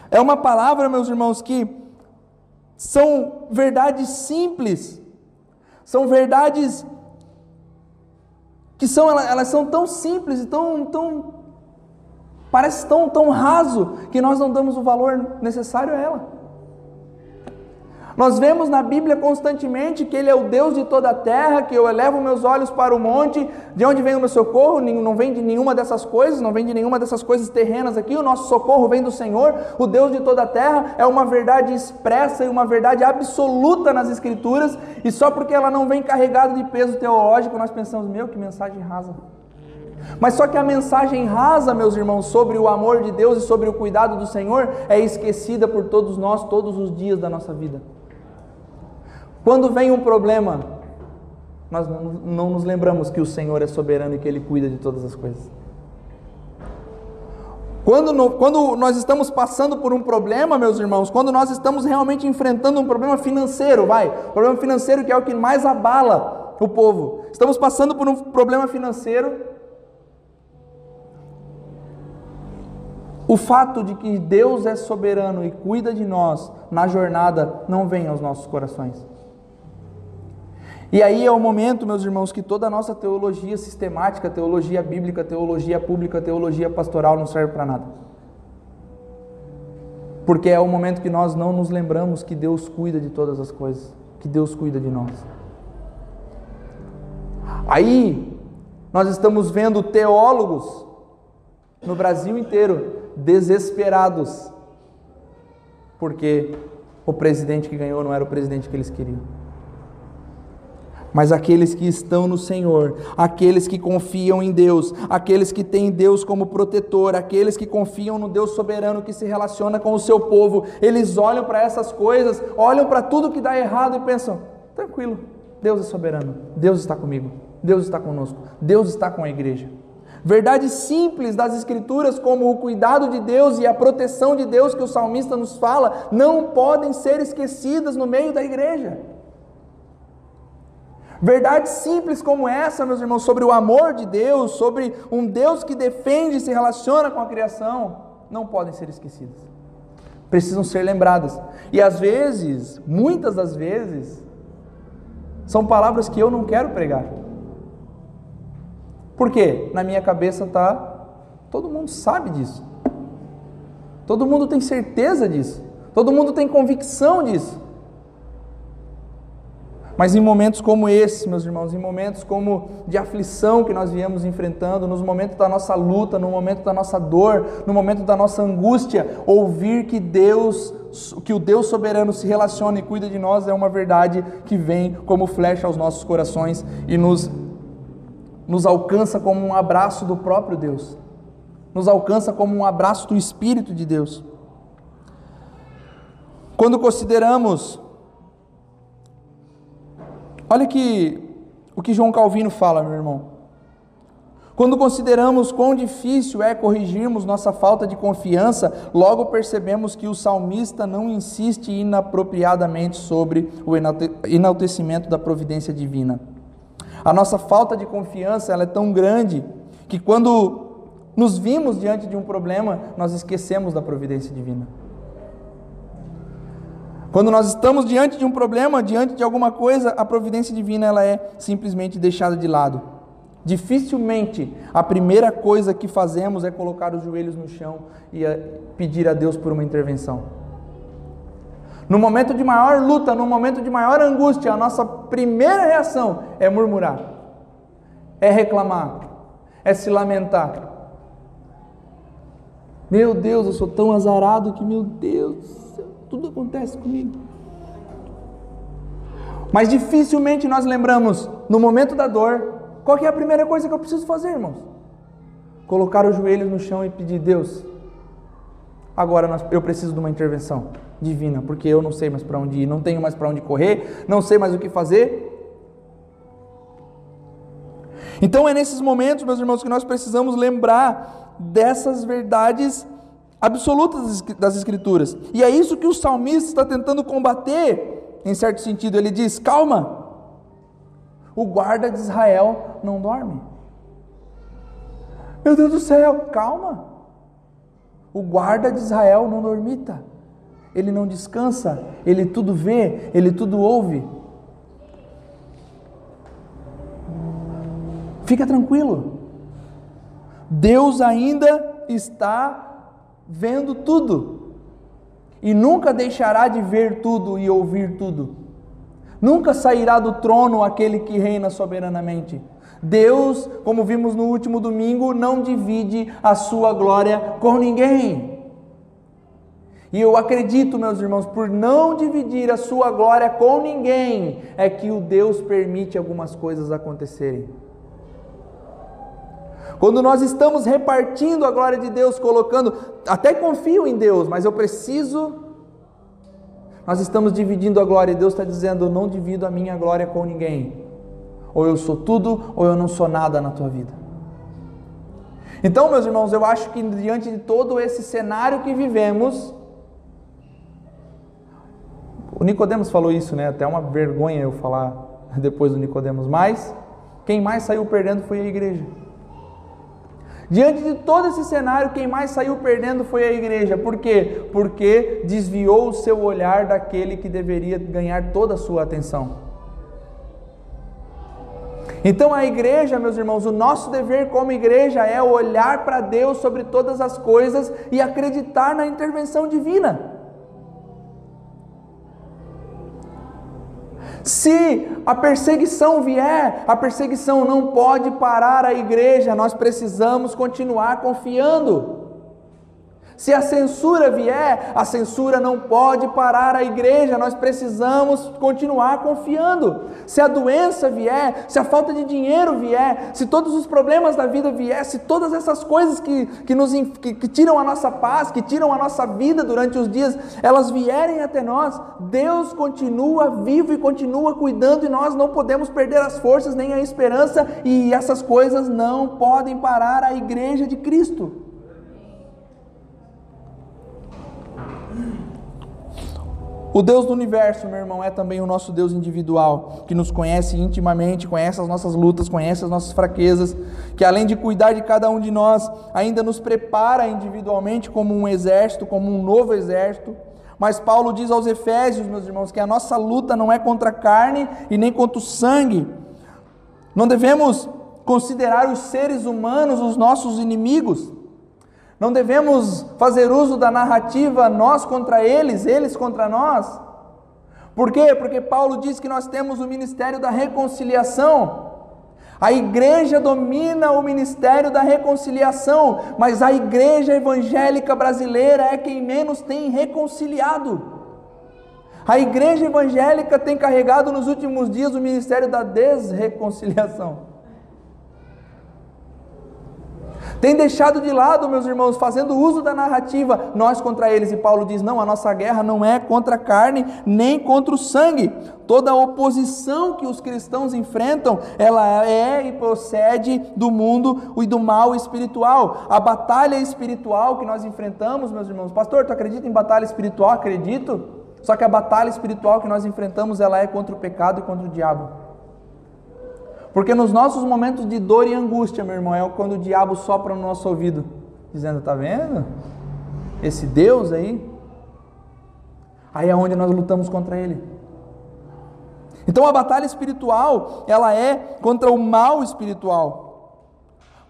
É uma palavra, meus irmãos, que são verdades simples, são verdades que são elas são tão simples e tão, tão parece tão, tão raso que nós não damos o valor necessário a ela. Nós vemos na Bíblia constantemente que Ele é o Deus de toda a terra, que eu elevo meus olhos para o monte, de onde vem o meu socorro? Não vem de nenhuma dessas coisas, não vem de nenhuma dessas coisas terrenas aqui, o nosso socorro vem do Senhor, o Deus de toda a terra, é uma verdade expressa e uma verdade absoluta nas Escrituras, e só porque ela não vem carregada de peso teológico, nós pensamos, meu, que mensagem rasa. Mas só que a mensagem rasa, meus irmãos, sobre o amor de Deus e sobre o cuidado do Senhor é esquecida por todos nós todos os dias da nossa vida. Quando vem um problema, nós não nos lembramos que o Senhor é soberano e que Ele cuida de todas as coisas. Quando, no, quando, nós estamos passando por um problema, meus irmãos, quando nós estamos realmente enfrentando um problema financeiro, vai, problema financeiro que é o que mais abala o povo, estamos passando por um problema financeiro, o fato de que Deus é soberano e cuida de nós na jornada não vem aos nossos corações. E aí é o momento, meus irmãos, que toda a nossa teologia sistemática, teologia bíblica, teologia pública, teologia pastoral não serve para nada. Porque é o momento que nós não nos lembramos que Deus cuida de todas as coisas, que Deus cuida de nós. Aí nós estamos vendo teólogos no Brasil inteiro desesperados, porque o presidente que ganhou não era o presidente que eles queriam mas aqueles que estão no Senhor, aqueles que confiam em Deus, aqueles que têm Deus como protetor, aqueles que confiam no Deus soberano que se relaciona com o seu povo, eles olham para essas coisas, olham para tudo que dá errado e pensam: tranquilo, Deus é soberano, Deus está comigo, Deus está conosco, Deus está com a igreja. Verdades simples das Escrituras, como o cuidado de Deus e a proteção de Deus que o salmista nos fala, não podem ser esquecidas no meio da igreja. Verdades simples como essa, meus irmãos, sobre o amor de Deus, sobre um Deus que defende e se relaciona com a criação, não podem ser esquecidas. Precisam ser lembradas. E às vezes, muitas das vezes, são palavras que eu não quero pregar. Por quê? Na minha cabeça está, todo mundo sabe disso. Todo mundo tem certeza disso. Todo mundo tem convicção disso. Mas em momentos como esse, meus irmãos, em momentos como de aflição que nós viemos enfrentando, nos momentos da nossa luta, no momento da nossa dor, no momento da nossa angústia, ouvir que Deus, que o Deus soberano se relaciona e cuida de nós é uma verdade que vem como flecha aos nossos corações e nos nos alcança como um abraço do próprio Deus. Nos alcança como um abraço do espírito de Deus. Quando consideramos Olha que o que João Calvino fala, meu irmão. Quando consideramos quão difícil é corrigirmos nossa falta de confiança, logo percebemos que o salmista não insiste inapropriadamente sobre o enaltecimento da providência divina. A nossa falta de confiança ela é tão grande que quando nos vimos diante de um problema, nós esquecemos da providência divina. Quando nós estamos diante de um problema, diante de alguma coisa, a providência divina ela é simplesmente deixada de lado. Dificilmente a primeira coisa que fazemos é colocar os joelhos no chão e pedir a Deus por uma intervenção. No momento de maior luta, no momento de maior angústia, a nossa primeira reação é murmurar, é reclamar, é se lamentar. Meu Deus, eu sou tão azarado que, meu Deus, tudo acontece comigo. Mas dificilmente nós lembramos, no momento da dor, qual é a primeira coisa que eu preciso fazer, irmãos? colocar os joelhos no chão e pedir: Deus, agora eu preciso de uma intervenção divina, porque eu não sei mais para onde ir, não tenho mais para onde correr, não sei mais o que fazer. Então é nesses momentos, meus irmãos, que nós precisamos lembrar dessas verdades absolutas das Escrituras. E é isso que o salmista está tentando combater, em certo sentido. Ele diz: calma, o guarda de Israel não dorme. Meu Deus do céu, calma. O guarda de Israel não dormita. Ele não descansa, ele tudo vê, ele tudo ouve. Fica tranquilo. Deus ainda está vendo tudo. E nunca deixará de ver tudo e ouvir tudo. Nunca sairá do trono aquele que reina soberanamente. Deus, como vimos no último domingo, não divide a sua glória com ninguém. E eu acredito, meus irmãos, por não dividir a sua glória com ninguém, é que o Deus permite algumas coisas acontecerem. Quando nós estamos repartindo a glória de Deus, colocando, até confio em Deus, mas eu preciso. Nós estamos dividindo a glória e Deus está dizendo: Eu não divido a minha glória com ninguém. Ou eu sou tudo, ou eu não sou nada na tua vida. Então, meus irmãos, eu acho que diante de todo esse cenário que vivemos, o Nicodemos falou isso, né? Até uma vergonha eu falar depois do Nicodemos, mas quem mais saiu perdendo foi a igreja. Diante de todo esse cenário, quem mais saiu perdendo foi a igreja. Por quê? Porque desviou o seu olhar daquele que deveria ganhar toda a sua atenção. Então a igreja, meus irmãos, o nosso dever como igreja é olhar para Deus sobre todas as coisas e acreditar na intervenção divina. Se a perseguição vier, a perseguição não pode parar a igreja, nós precisamos continuar confiando. Se a censura vier, a censura não pode parar a igreja, nós precisamos continuar confiando. Se a doença vier, se a falta de dinheiro vier, se todos os problemas da vida vier, se todas essas coisas que, que, nos, que, que tiram a nossa paz, que tiram a nossa vida durante os dias, elas vierem até nós, Deus continua vivo e continua cuidando e nós não podemos perder as forças nem a esperança e essas coisas não podem parar a igreja de Cristo. O Deus do universo, meu irmão, é também o nosso Deus individual, que nos conhece intimamente, conhece as nossas lutas, conhece as nossas fraquezas, que além de cuidar de cada um de nós, ainda nos prepara individualmente como um exército, como um novo exército. Mas Paulo diz aos Efésios, meus irmãos, que a nossa luta não é contra a carne e nem contra o sangue. Não devemos considerar os seres humanos os nossos inimigos. Não devemos fazer uso da narrativa nós contra eles, eles contra nós. Por quê? Porque Paulo diz que nós temos o ministério da reconciliação. A igreja domina o ministério da reconciliação, mas a igreja evangélica brasileira é quem menos tem reconciliado. A igreja evangélica tem carregado nos últimos dias o ministério da desreconciliação. Tem deixado de lado, meus irmãos, fazendo uso da narrativa, nós contra eles. E Paulo diz: não, a nossa guerra não é contra a carne, nem contra o sangue. Toda a oposição que os cristãos enfrentam, ela é e procede do mundo e do mal espiritual. A batalha espiritual que nós enfrentamos, meus irmãos, pastor, tu acredita em batalha espiritual? Acredito. Só que a batalha espiritual que nós enfrentamos, ela é contra o pecado e contra o diabo. Porque nos nossos momentos de dor e angústia, meu irmão, é quando o diabo sopra no nosso ouvido, dizendo: Está vendo? Esse Deus aí. Aí é onde nós lutamos contra ele. Então a batalha espiritual, ela é contra o mal espiritual.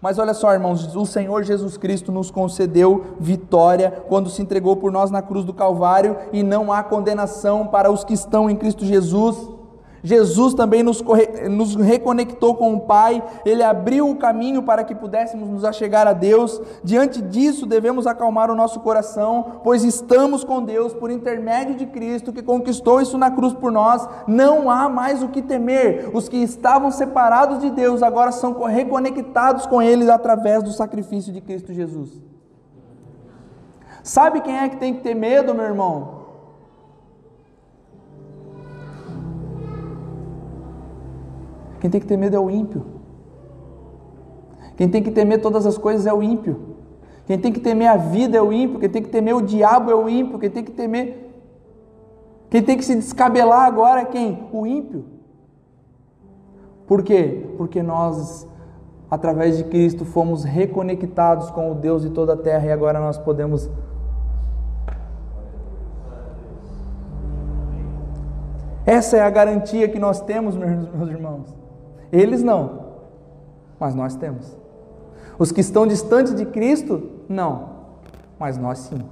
Mas olha só, irmãos, o Senhor Jesus Cristo nos concedeu vitória quando se entregou por nós na cruz do Calvário e não há condenação para os que estão em Cristo Jesus. Jesus também nos, nos, reconectou com o Pai, Ele abriu o caminho para que pudéssemos nos achegar a Deus. Diante disso, devemos acalmar o nosso coração, pois estamos com Deus por intermédio de Cristo, que conquistou isso na cruz por nós. Não há mais o que temer. Os que estavam separados de Deus agora são reconectados com Ele através do sacrifício de Cristo Jesus. Sabe quem é que tem que ter medo, meu irmão? Quem tem que ter medo é o ímpio. Quem tem que temer todas as coisas é o ímpio. Quem tem que temer a vida é o ímpio. Quem tem que temer o diabo é o ímpio. Quem tem que temer. Quem tem que se descabelar agora é quem? O ímpio. Por quê? Porque nós, através de Cristo, fomos reconectados com o Deus de toda a terra e agora nós podemos. Essa é a garantia que nós temos, meus irmãos. Eles não, mas nós temos. Os que estão distantes de Cristo, não, mas nós sim.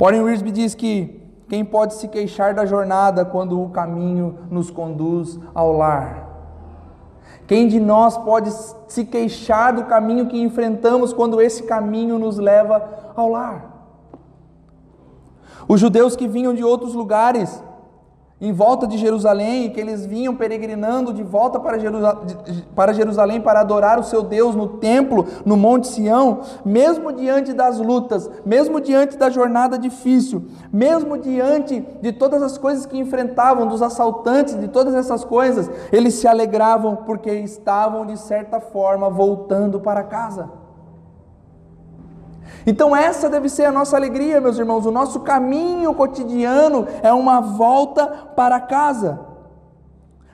Warren Wiersbe diz que quem pode se queixar da jornada quando o caminho nos conduz ao lar? Quem de nós pode se queixar do caminho que enfrentamos quando esse caminho nos leva ao lar? Os judeus que vinham de outros lugares em volta de Jerusalém, que eles vinham peregrinando de volta para, para Jerusalém para adorar o seu Deus no templo, no Monte Sião, mesmo diante das lutas, mesmo diante da jornada difícil, mesmo diante de todas as coisas que enfrentavam, dos assaltantes, de todas essas coisas, eles se alegravam porque estavam, de certa forma, voltando para casa. Então, essa deve ser a nossa alegria, meus irmãos. O nosso caminho cotidiano é uma volta para casa.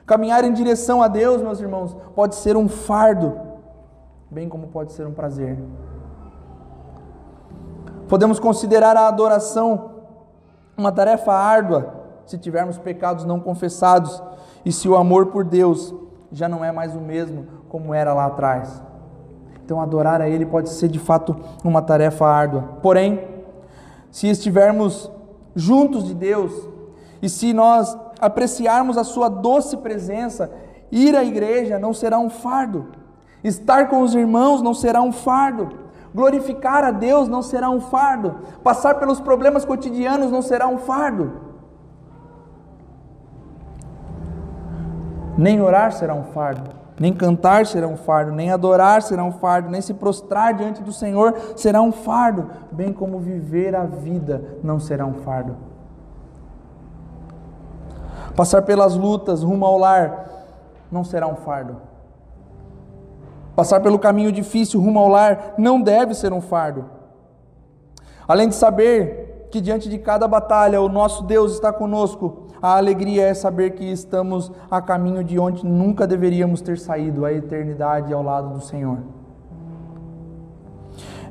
Caminhar em direção a Deus, meus irmãos, pode ser um fardo, bem como pode ser um prazer. Podemos considerar a adoração uma tarefa árdua se tivermos pecados não confessados e se o amor por Deus já não é mais o mesmo como era lá atrás. Então, adorar a Ele pode ser de fato uma tarefa árdua. Porém, se estivermos juntos de Deus e se nós apreciarmos a Sua doce presença, ir à igreja não será um fardo, estar com os irmãos não será um fardo, glorificar a Deus não será um fardo, passar pelos problemas cotidianos não será um fardo, nem orar será um fardo. Nem cantar será um fardo, nem adorar será um fardo, nem se prostrar diante do Senhor será um fardo, bem como viver a vida não será um fardo. Passar pelas lutas rumo ao lar não será um fardo. Passar pelo caminho difícil rumo ao lar não deve ser um fardo. Além de saber que diante de cada batalha o nosso Deus está conosco, a alegria é saber que estamos a caminho de onde nunca deveríamos ter saído, a eternidade ao lado do Senhor.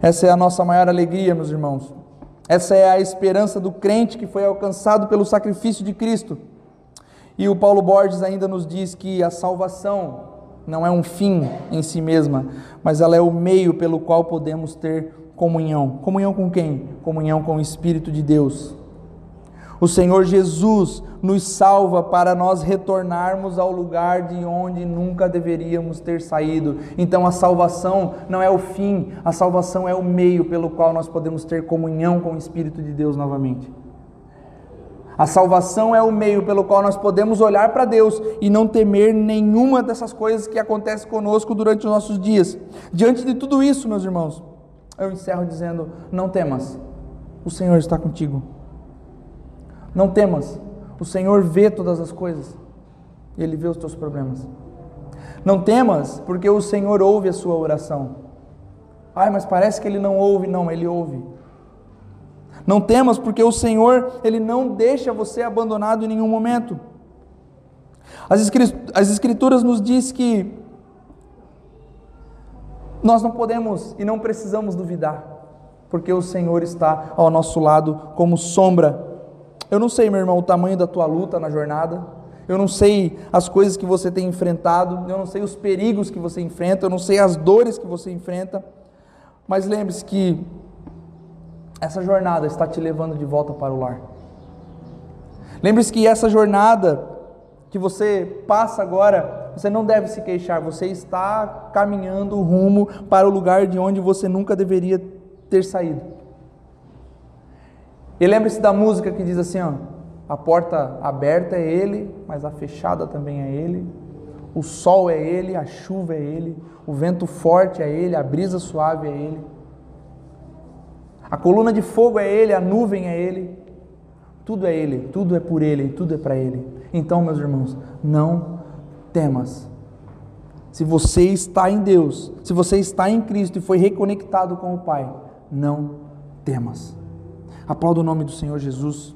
Essa é a nossa maior alegria, meus irmãos. Essa é a esperança do crente que foi alcançado pelo sacrifício de Cristo. E o Paulo Borges ainda nos diz que a salvação não é um fim em si mesma, mas ela é o meio pelo qual podemos ter comunhão. Comunhão com quem? Comunhão com o Espírito de Deus. O Senhor Jesus nos salva para nós retornarmos ao lugar de onde nunca deveríamos ter saído. Então a salvação não é o fim, a salvação é o meio pelo qual nós podemos ter comunhão com o Espírito de Deus novamente. A salvação é o meio pelo qual nós podemos olhar para Deus e não temer nenhuma dessas coisas que acontecem conosco durante os nossos dias. Diante de tudo isso, meus irmãos, eu encerro dizendo: não temas, o Senhor está contigo. Não temas, o Senhor vê todas as coisas, Ele vê os teus problemas. Não temas, porque o Senhor ouve a sua oração. Ai, mas parece que Ele não ouve. Não, Ele ouve. Não temas, porque o Senhor, Ele não deixa você abandonado em nenhum momento. As Escrituras nos diz que nós não podemos e não precisamos duvidar, porque o Senhor está ao nosso lado como sombra eu não sei, meu irmão, o tamanho da tua luta na jornada. Eu não sei as coisas que você tem enfrentado. Eu não sei os perigos que você enfrenta. Eu não sei as dores que você enfrenta. Mas lembre-se que essa jornada está te levando de volta para o lar. Lembre-se que essa jornada que você passa agora, você não deve se queixar, você está caminhando rumo para o lugar de onde você nunca deveria ter saído. E lembre-se da música que diz assim: ó, a porta aberta é Ele, mas a fechada também é Ele. O sol é Ele, a chuva é Ele, o vento forte é Ele, a brisa suave é Ele. A coluna de fogo é Ele, a nuvem é Ele. Tudo é Ele, tudo é por Ele, tudo é para Ele. Então, meus irmãos, não temas. Se você está em Deus, se você está em Cristo e foi reconectado com o Pai, não temas. Aplauda o nome do Senhor Jesus.